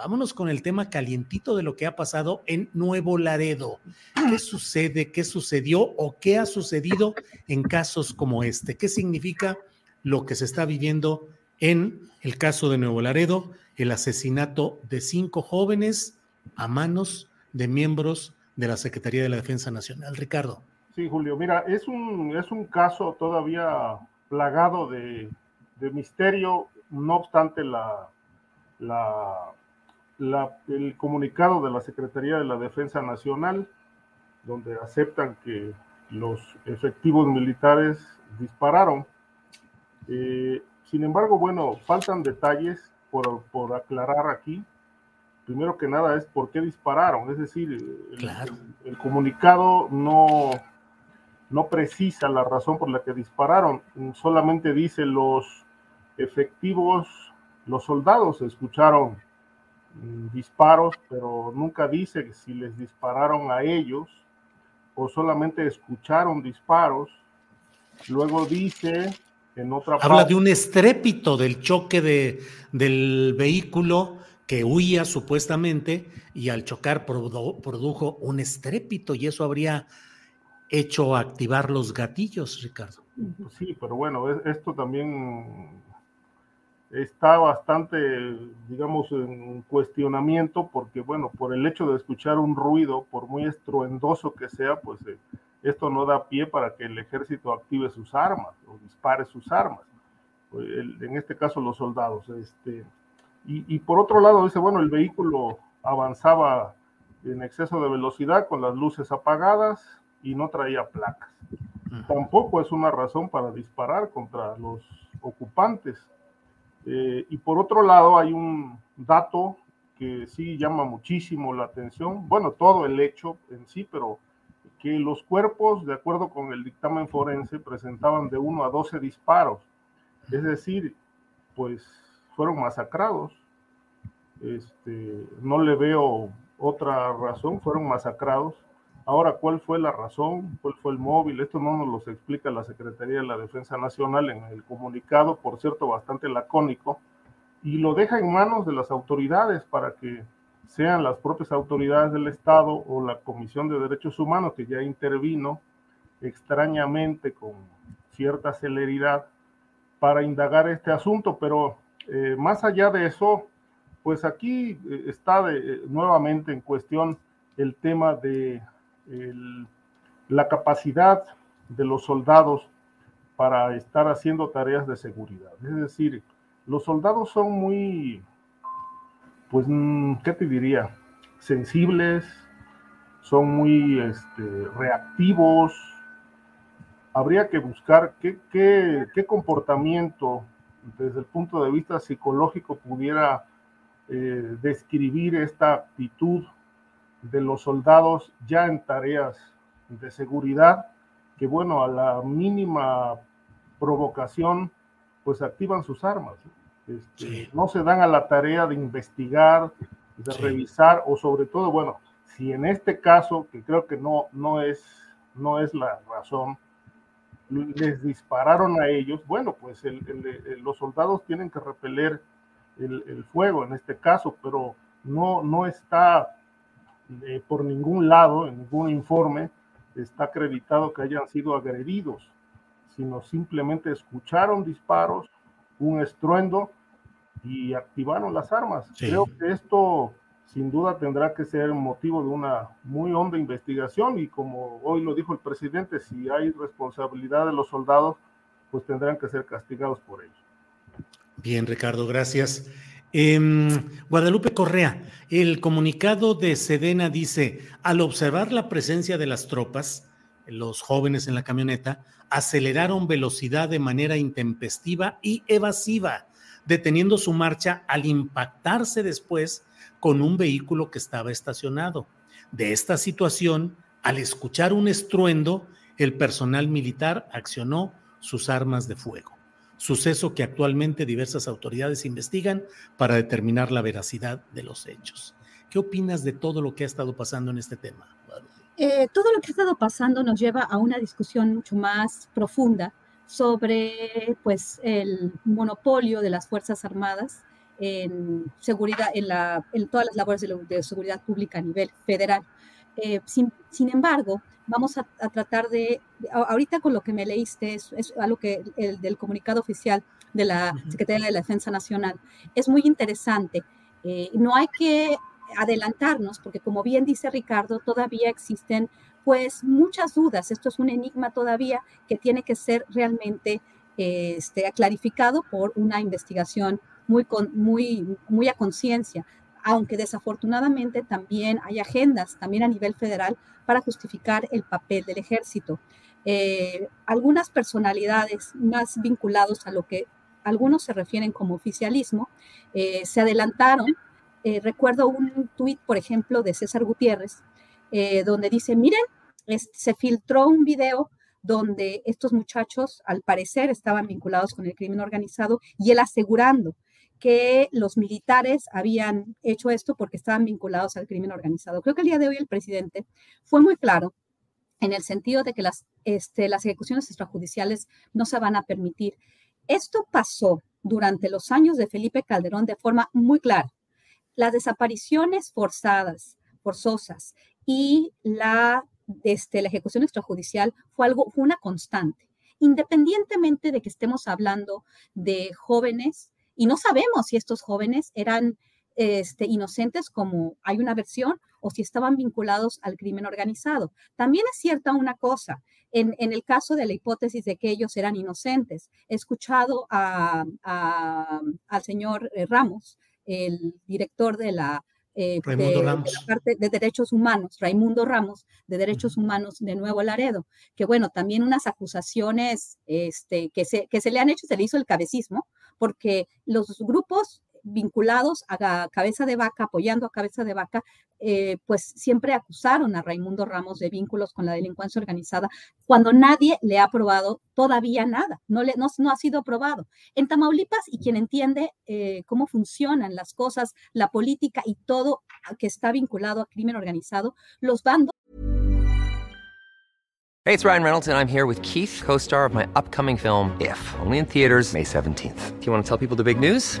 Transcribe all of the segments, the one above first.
vámonos con el tema calientito de lo que ha pasado en Nuevo Laredo. ¿Qué sucede? ¿Qué sucedió? ¿O qué ha sucedido en casos como este? ¿Qué significa lo que se está viviendo en el caso de Nuevo Laredo? El asesinato de cinco jóvenes a manos de miembros de la Secretaría de la Defensa Nacional. Ricardo. Sí, Julio, mira, es un, es un caso todavía plagado de, misterio, no obstante la, la, la, el comunicado de la Secretaría de la Defensa Nacional, donde aceptan que los efectivos militares dispararon. Eh, sin embargo, bueno, faltan detalles por, por, aclarar aquí. Primero que nada es por qué dispararon, es decir, el, Claro. el comunicado no, no precisa la razón por la que dispararon, solamente dice los efectivos, los soldados escucharon disparos, pero nunca dice si les dispararon a ellos o solamente escucharon disparos. Luego dice en otra Habla parte, de un estrépito del choque de, del vehículo que huía supuestamente y al chocar produ- produjo un estrépito y eso habría hecho activar los gatillos, Ricardo. Sí, pero bueno, es- esto también está bastante, digamos, en cuestionamiento porque, bueno, por el hecho de escuchar un ruido, por muy estruendoso que sea, pues eh, esto no da pie para que el ejército active sus armas o dispare sus armas. El- en este caso, los soldados. Este, y, y por otro lado, dice, bueno, el vehículo avanzaba en exceso de velocidad con las luces apagadas y no traía placas tampoco es una razón para disparar contra los ocupantes. Eh, y por otro lado, hay un dato que sí llama muchísimo la atención, bueno, todo el hecho en sí, pero que los cuerpos, de acuerdo con el dictamen forense, presentaban de 1 a 12 disparos, es decir, pues fueron masacrados. Este, no le veo otra razón, fueron masacrados. Ahora, ¿cuál fue la razón? ¿Cuál fue el móvil? Esto no nos lo explica la Secretaría de la Defensa Nacional en el comunicado, por cierto, bastante lacónico, y lo deja en manos de las autoridades para que sean las propias autoridades del Estado o la Comisión de Derechos Humanos que ya intervino extrañamente con cierta celeridad para indagar este asunto, pero eh, más allá de eso, pues aquí eh, está eh, nuevamente en cuestión el tema de la capacidad de los soldados para estar haciendo tareas de seguridad. Es decir, los soldados son muy, pues, mm, ¿qué te diría? Sensibles, son muy este, reactivos. Habría que buscar qué, comportamiento desde el punto de vista psicológico pudiera eh, describir esta actitud de los soldados ya en tareas de seguridad, que bueno, a la mínima provocación, pues activan sus armas. Este, sí. No se dan a la tarea de investigar, de sí. revisar, o sobre todo, bueno, si en este caso, que creo que no, no, es, no es la razón, les dispararon a ellos, bueno, pues el, el, el, los soldados tienen que repeler el, fuego en este caso, pero no, no está eh, por ningún lado, en ningún informe, está acreditado que hayan sido agredidos, sino simplemente escucharon disparos, un estruendo y activaron las armas. Creo que esto sin duda tendrá que ser motivo de una muy honda investigación y como hoy lo dijo el presidente, si hay responsabilidad de los soldados, pues tendrán que ser castigados por ello. Bien, Ricardo, gracias. Em, Guadalupe Correa, el comunicado de Sedena dice, al observar la presencia de las tropas, los jóvenes en la camioneta aceleraron velocidad de manera intempestiva y evasiva, deteniendo su marcha al impactarse después con un vehículo que estaba estacionado. De esta situación, al escuchar un estruendo, el personal militar accionó sus armas de fuego suceso que actualmente diversas autoridades investigan para determinar la veracidad de los hechos. ¿Qué opinas de todo lo que ha estado pasando en este tema? Eh, todo lo que ha estado pasando nos lleva a una discusión mucho más profunda sobre pues, el monopolio de las Fuerzas Armadas en seguridad, en, la, en todas las labores de, seguridad pública a nivel federal. Eh, sin, sin, embargo, vamos a, tratar de, ahorita con lo que me leíste, es, es algo que el del comunicado oficial de la Secretaría de la Defensa Nacional, es muy interesante. Eh, no hay que adelantarnos, porque como bien dice Ricardo, todavía existen pues muchas dudas. Esto es un enigma todavía que tiene que ser realmente este, clarificado por una investigación muy, muy, muy a conciencia aunque desafortunadamente también hay agendas, también a nivel federal, para justificar el papel del ejército. Eh, algunas personalidades más vinculados a lo que algunos se refieren como oficialismo, eh, se adelantaron. Eh, recuerdo un tuit, por ejemplo, de César Gutiérrez, donde dice, miren, se filtró un video donde estos muchachos, al parecer, estaban vinculados con el crimen organizado y él asegurando que los militares habían hecho esto porque estaban vinculados al crimen organizado. Creo que el día de hoy el presidente fue muy claro en el sentido de que las, este, ejecuciones extrajudiciales no se van a permitir. Esto pasó durante los años de Felipe Calderón de forma muy clara. Las desapariciones forzadas, forzosas y la, este, ejecución extrajudicial fue algo, fue una constante, independientemente de que estemos hablando de jóvenes y no sabemos si estos jóvenes eran este, inocentes como hay una versión o si estaban vinculados al crimen organizado. También es cierta una cosa, en, el caso de la hipótesis de que ellos eran inocentes, he escuchado al señor eh, Ramos, el director de la, eh, parte de derechos humanos, Raimundo Ramos, de derechos humanos de Nuevo Laredo, que bueno, también unas acusaciones este, que, se, que se le han hecho, se le hizo el cabecismo, porque los grupos vinculados a Cabeza de Vaca, apoyando a Cabeza de Vaca, eh, pues siempre acusaron a Raimundo Ramos de vínculos con la delincuencia organizada, cuando nadie le ha probado todavía nada, no, le, no, ha sido probado. En Tamaulipas, y quien entiende eh, cómo funcionan las cosas, la política y todo que está vinculado a crimen organizado, los bandos Hey, it's Ryan Reynolds, and I'm here with Keith, co star of my upcoming film, If, only in theaters, May 17th. Do you want to tell people the big news?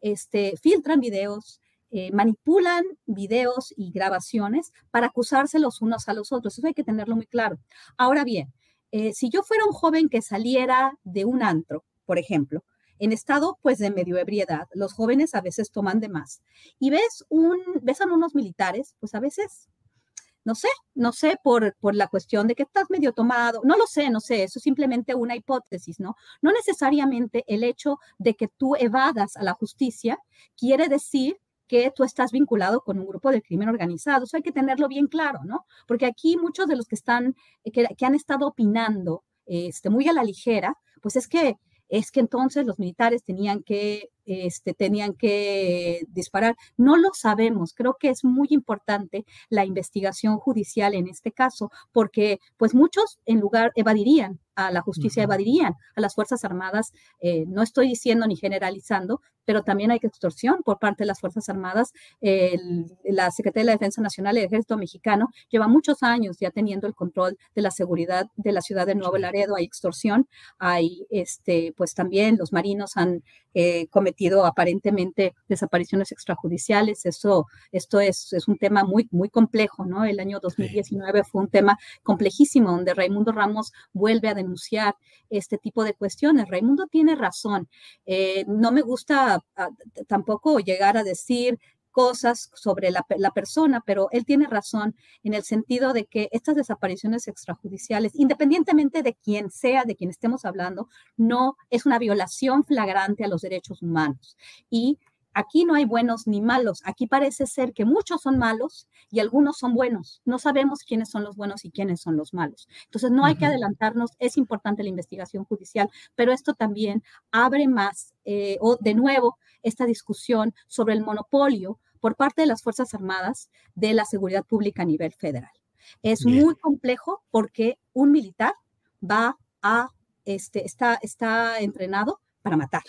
Este, filtran videos, eh, manipulan videos y grabaciones para acusarse los unos a los otros. Eso hay que tenerlo muy claro. Ahora bien, eh, si yo fuera un joven que saliera de un antro, por ejemplo, en estado pues de medio ebriedad. Los jóvenes a veces toman de más. Y ves, un, ves a unos militares, pues a veces no sé, no sé por, por la cuestión de que estás medio tomado, no lo sé, no sé, eso es simplemente una hipótesis, ¿no? No necesariamente el hecho de que tú evadas a la justicia quiere decir que tú estás vinculado con un grupo de crimen organizado. Eso hay que tenerlo bien claro, ¿no? Porque aquí muchos de los que están, que, que han estado opinando este, muy a la ligera, pues es que es que entonces los militares tenían que, este, tenían que disparar. No lo sabemos. Creo que es muy importante la investigación judicial en este caso, porque pues muchos en lugar evadirían a la justicia, evadirían a las Fuerzas Armadas. Eh, no estoy diciendo ni generalizando, pero también hay extorsión por parte de las Fuerzas Armadas. la Secretaría de la Defensa Nacional y el Ejército Mexicano lleva muchos años ya teniendo el control de la seguridad de la ciudad de Nuevo Laredo. Hay extorsión, hay, este, pues también los marinos han eh, cometido aparentemente desapariciones extrajudiciales. Eso, esto es, es, un tema muy, muy complejo, ¿no? El año 2019 fue un tema complejísimo donde Raimundo Ramos vuelve a denunciar este tipo de cuestiones. Raimundo tiene razón. Eh, no me gusta ah, tampoco llegar a decir cosas sobre la, persona, pero él tiene razón en el sentido de que estas desapariciones extrajudiciales, independientemente de quién sea, de quien estemos hablando, no es una violación flagrante a los derechos humanos. Y aquí no hay buenos ni malos. Aquí parece ser que muchos son malos y algunos son buenos. No sabemos quiénes son los buenos y quiénes son los malos. Entonces, no hay que adelantarnos. Es importante la investigación judicial, pero esto también abre más, eh, o de nuevo, esta discusión sobre el monopolio por parte de las Fuerzas Armadas de la seguridad pública a nivel federal. Es muy complejo porque un militar va a, este, está, está entrenado para matar.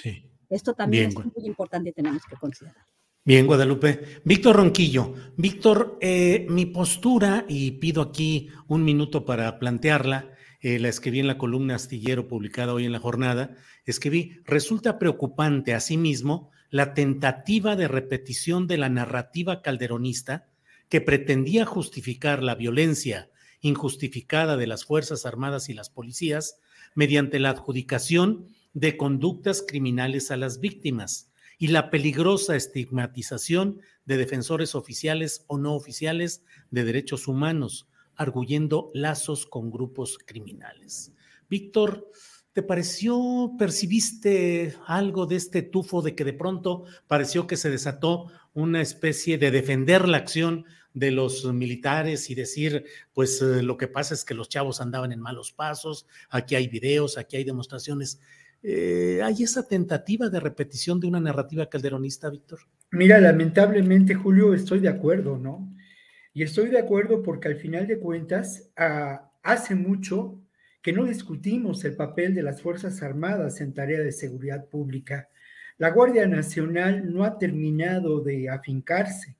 Esto también es muy importante y tenemos que considerar. Bien, Guadalupe. Víctor Ronquillo. Víctor, eh, mi postura, y pido aquí un minuto para plantearla, eh, la escribí en la columna Astillero publicada hoy en la jornada, escribí, resulta preocupante asimismo la tentativa de repetición de la narrativa calderonista que pretendía justificar la violencia injustificada de las Fuerzas Armadas y las policías mediante la adjudicación de conductas criminales a las víctimas y la peligrosa estigmatización de defensores oficiales o no oficiales de derechos humanos, arguyendo lazos con grupos criminales. Víctor, ¿Te pareció, percibiste algo de este tufo de que de pronto pareció que se desató una especie de defender la acción de los militares y decir, pues eh, lo que pasa es que los chavos andaban en malos pasos, aquí hay videos, aquí hay demostraciones. Eh, ¿Hay esa tentativa de repetición de una narrativa calderonista, Víctor? Mira, lamentablemente, Julio, estoy de acuerdo, ¿no? Y estoy de acuerdo porque al final de cuentas, ah, hace mucho que no discutimos el papel de las Fuerzas Armadas en tarea de seguridad pública. La Guardia Nacional no ha terminado de afincarse.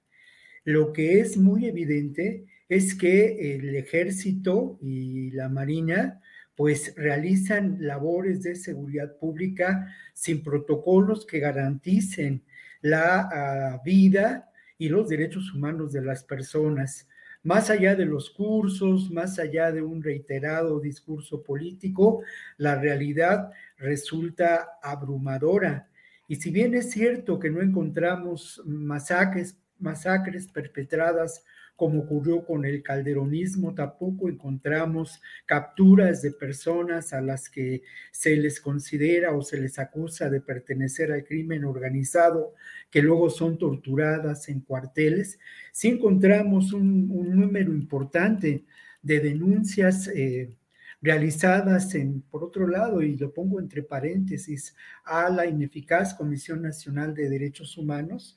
Lo que es muy evidente es que el ejército y la marina pues realizan labores de seguridad pública sin protocolos que garanticen la ah, vida y los derechos humanos de las personas más allá de los cursos, más allá de un reiterado discurso político, la realidad resulta abrumadora. Y si bien es cierto que no encontramos masacres, masacres perpetradas como ocurrió con el calderonismo, tampoco encontramos capturas de personas a las que se les considera o se les acusa de pertenecer al crimen organizado, que luego son torturadas en cuarteles. Sí encontramos un, número importante de denuncias. Eh, realizadas en, por otro lado, y lo pongo entre paréntesis, a la ineficaz Comisión Nacional de Derechos Humanos,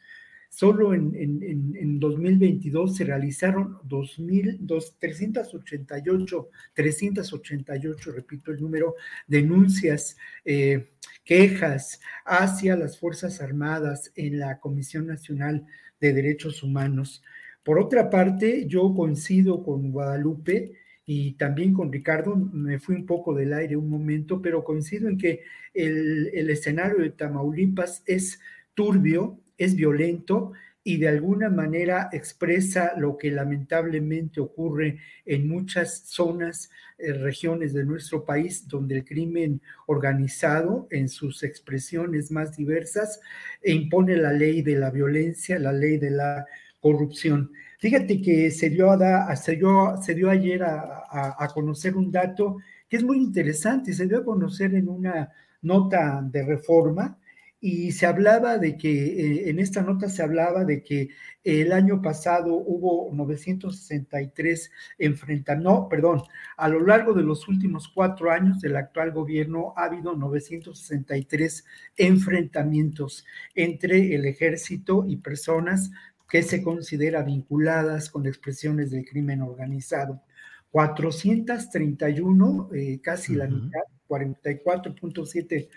Solo en, en, 2022 se realizaron 388, 388, repito el número, denuncias, eh, quejas hacia las Fuerzas Armadas en la Comisión Nacional de Derechos Humanos. Por otra parte, yo coincido con Guadalupe y también con Ricardo, me fui un poco del aire un momento, pero coincido en que el, el escenario de Tamaulipas es turbio, es violento y de alguna manera expresa lo que lamentablemente ocurre en muchas zonas, eh, regiones de nuestro país, donde el crimen organizado en sus expresiones más diversas impone la ley de la violencia, la ley de la corrupción. Fíjate que se dio, a, se dio, se dio ayer a, a conocer un dato que es muy interesante, se dio a conocer en una nota de reforma y se hablaba de que, eh, en esta nota se hablaba de que el año pasado hubo 963 enfrentamientos, no, perdón, a lo largo de los últimos cuatro años del actual gobierno ha habido 963 enfrentamientos entre el ejército y personas que se considera vinculadas con expresiones del crimen organizado. 431, eh, casi la mitad, 44.7%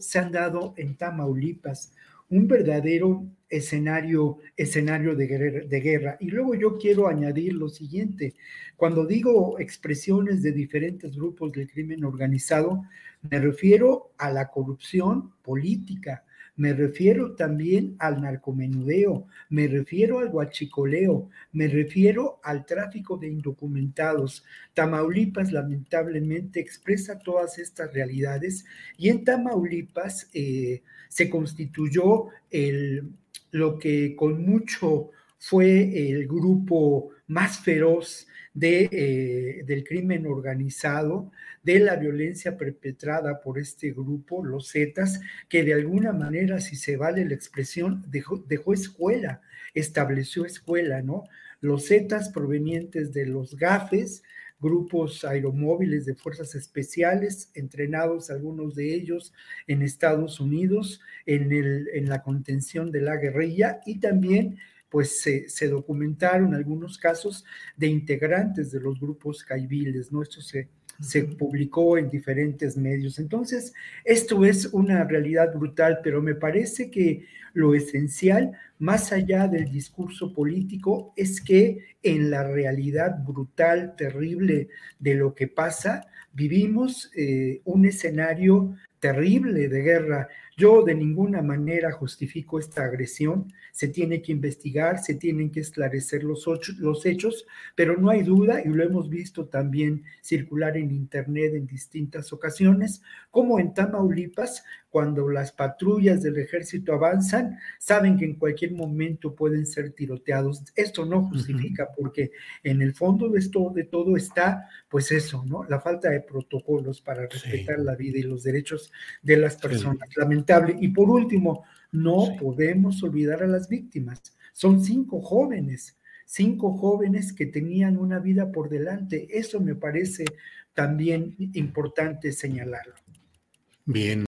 se han dado en Tamaulipas, un verdadero escenario, escenario de, de guerra. Y luego yo quiero añadir lo siguiente, cuando digo expresiones de diferentes grupos del crimen organizado, me refiero a la corrupción política, me refiero también al narcomenudeo, me refiero al guachicoleo, me refiero al tráfico de indocumentados. Tamaulipas lamentablemente expresa todas estas realidades y en Tamaulipas eh, se constituyó el, lo que con mucho fue el grupo más feroz de, eh, del crimen organizado, de la violencia perpetrada por este grupo, los Zetas, que de alguna manera, si se vale la expresión, dejó, dejó escuela, estableció escuela, ¿no? Los Zetas provenientes de los GAFES, grupos aeromóviles de fuerzas especiales, entrenados algunos de ellos en Estados Unidos en, el, en la contención de la guerrilla y también pues se, documentaron algunos casos de integrantes de los grupos caibiles, ¿no? Esto se, se publicó en diferentes medios. Entonces, esto es una realidad brutal, pero me parece que lo esencial, más allá del discurso político, es que en la realidad brutal, terrible de lo que pasa, vivimos eh, un escenario terrible de guerra. Yo de ninguna manera justifico esta agresión, se tiene que investigar, se tienen que esclarecer los, los hechos, pero no hay duda, y lo hemos visto también circular en Internet en distintas ocasiones, como en Tamaulipas, cuando las patrullas del ejército avanzan, saben que en cualquier momento pueden ser tiroteados. Esto no justifica, porque en el fondo de, esto, de todo está, pues eso, ¿no? La falta de protocolos para respetar la vida y los derechos de las personas. Lamentable. Y por último, no podemos olvidar a las víctimas. Son cinco jóvenes, cinco jóvenes que tenían una vida por delante. Eso me parece también importante señalarlo. Bien.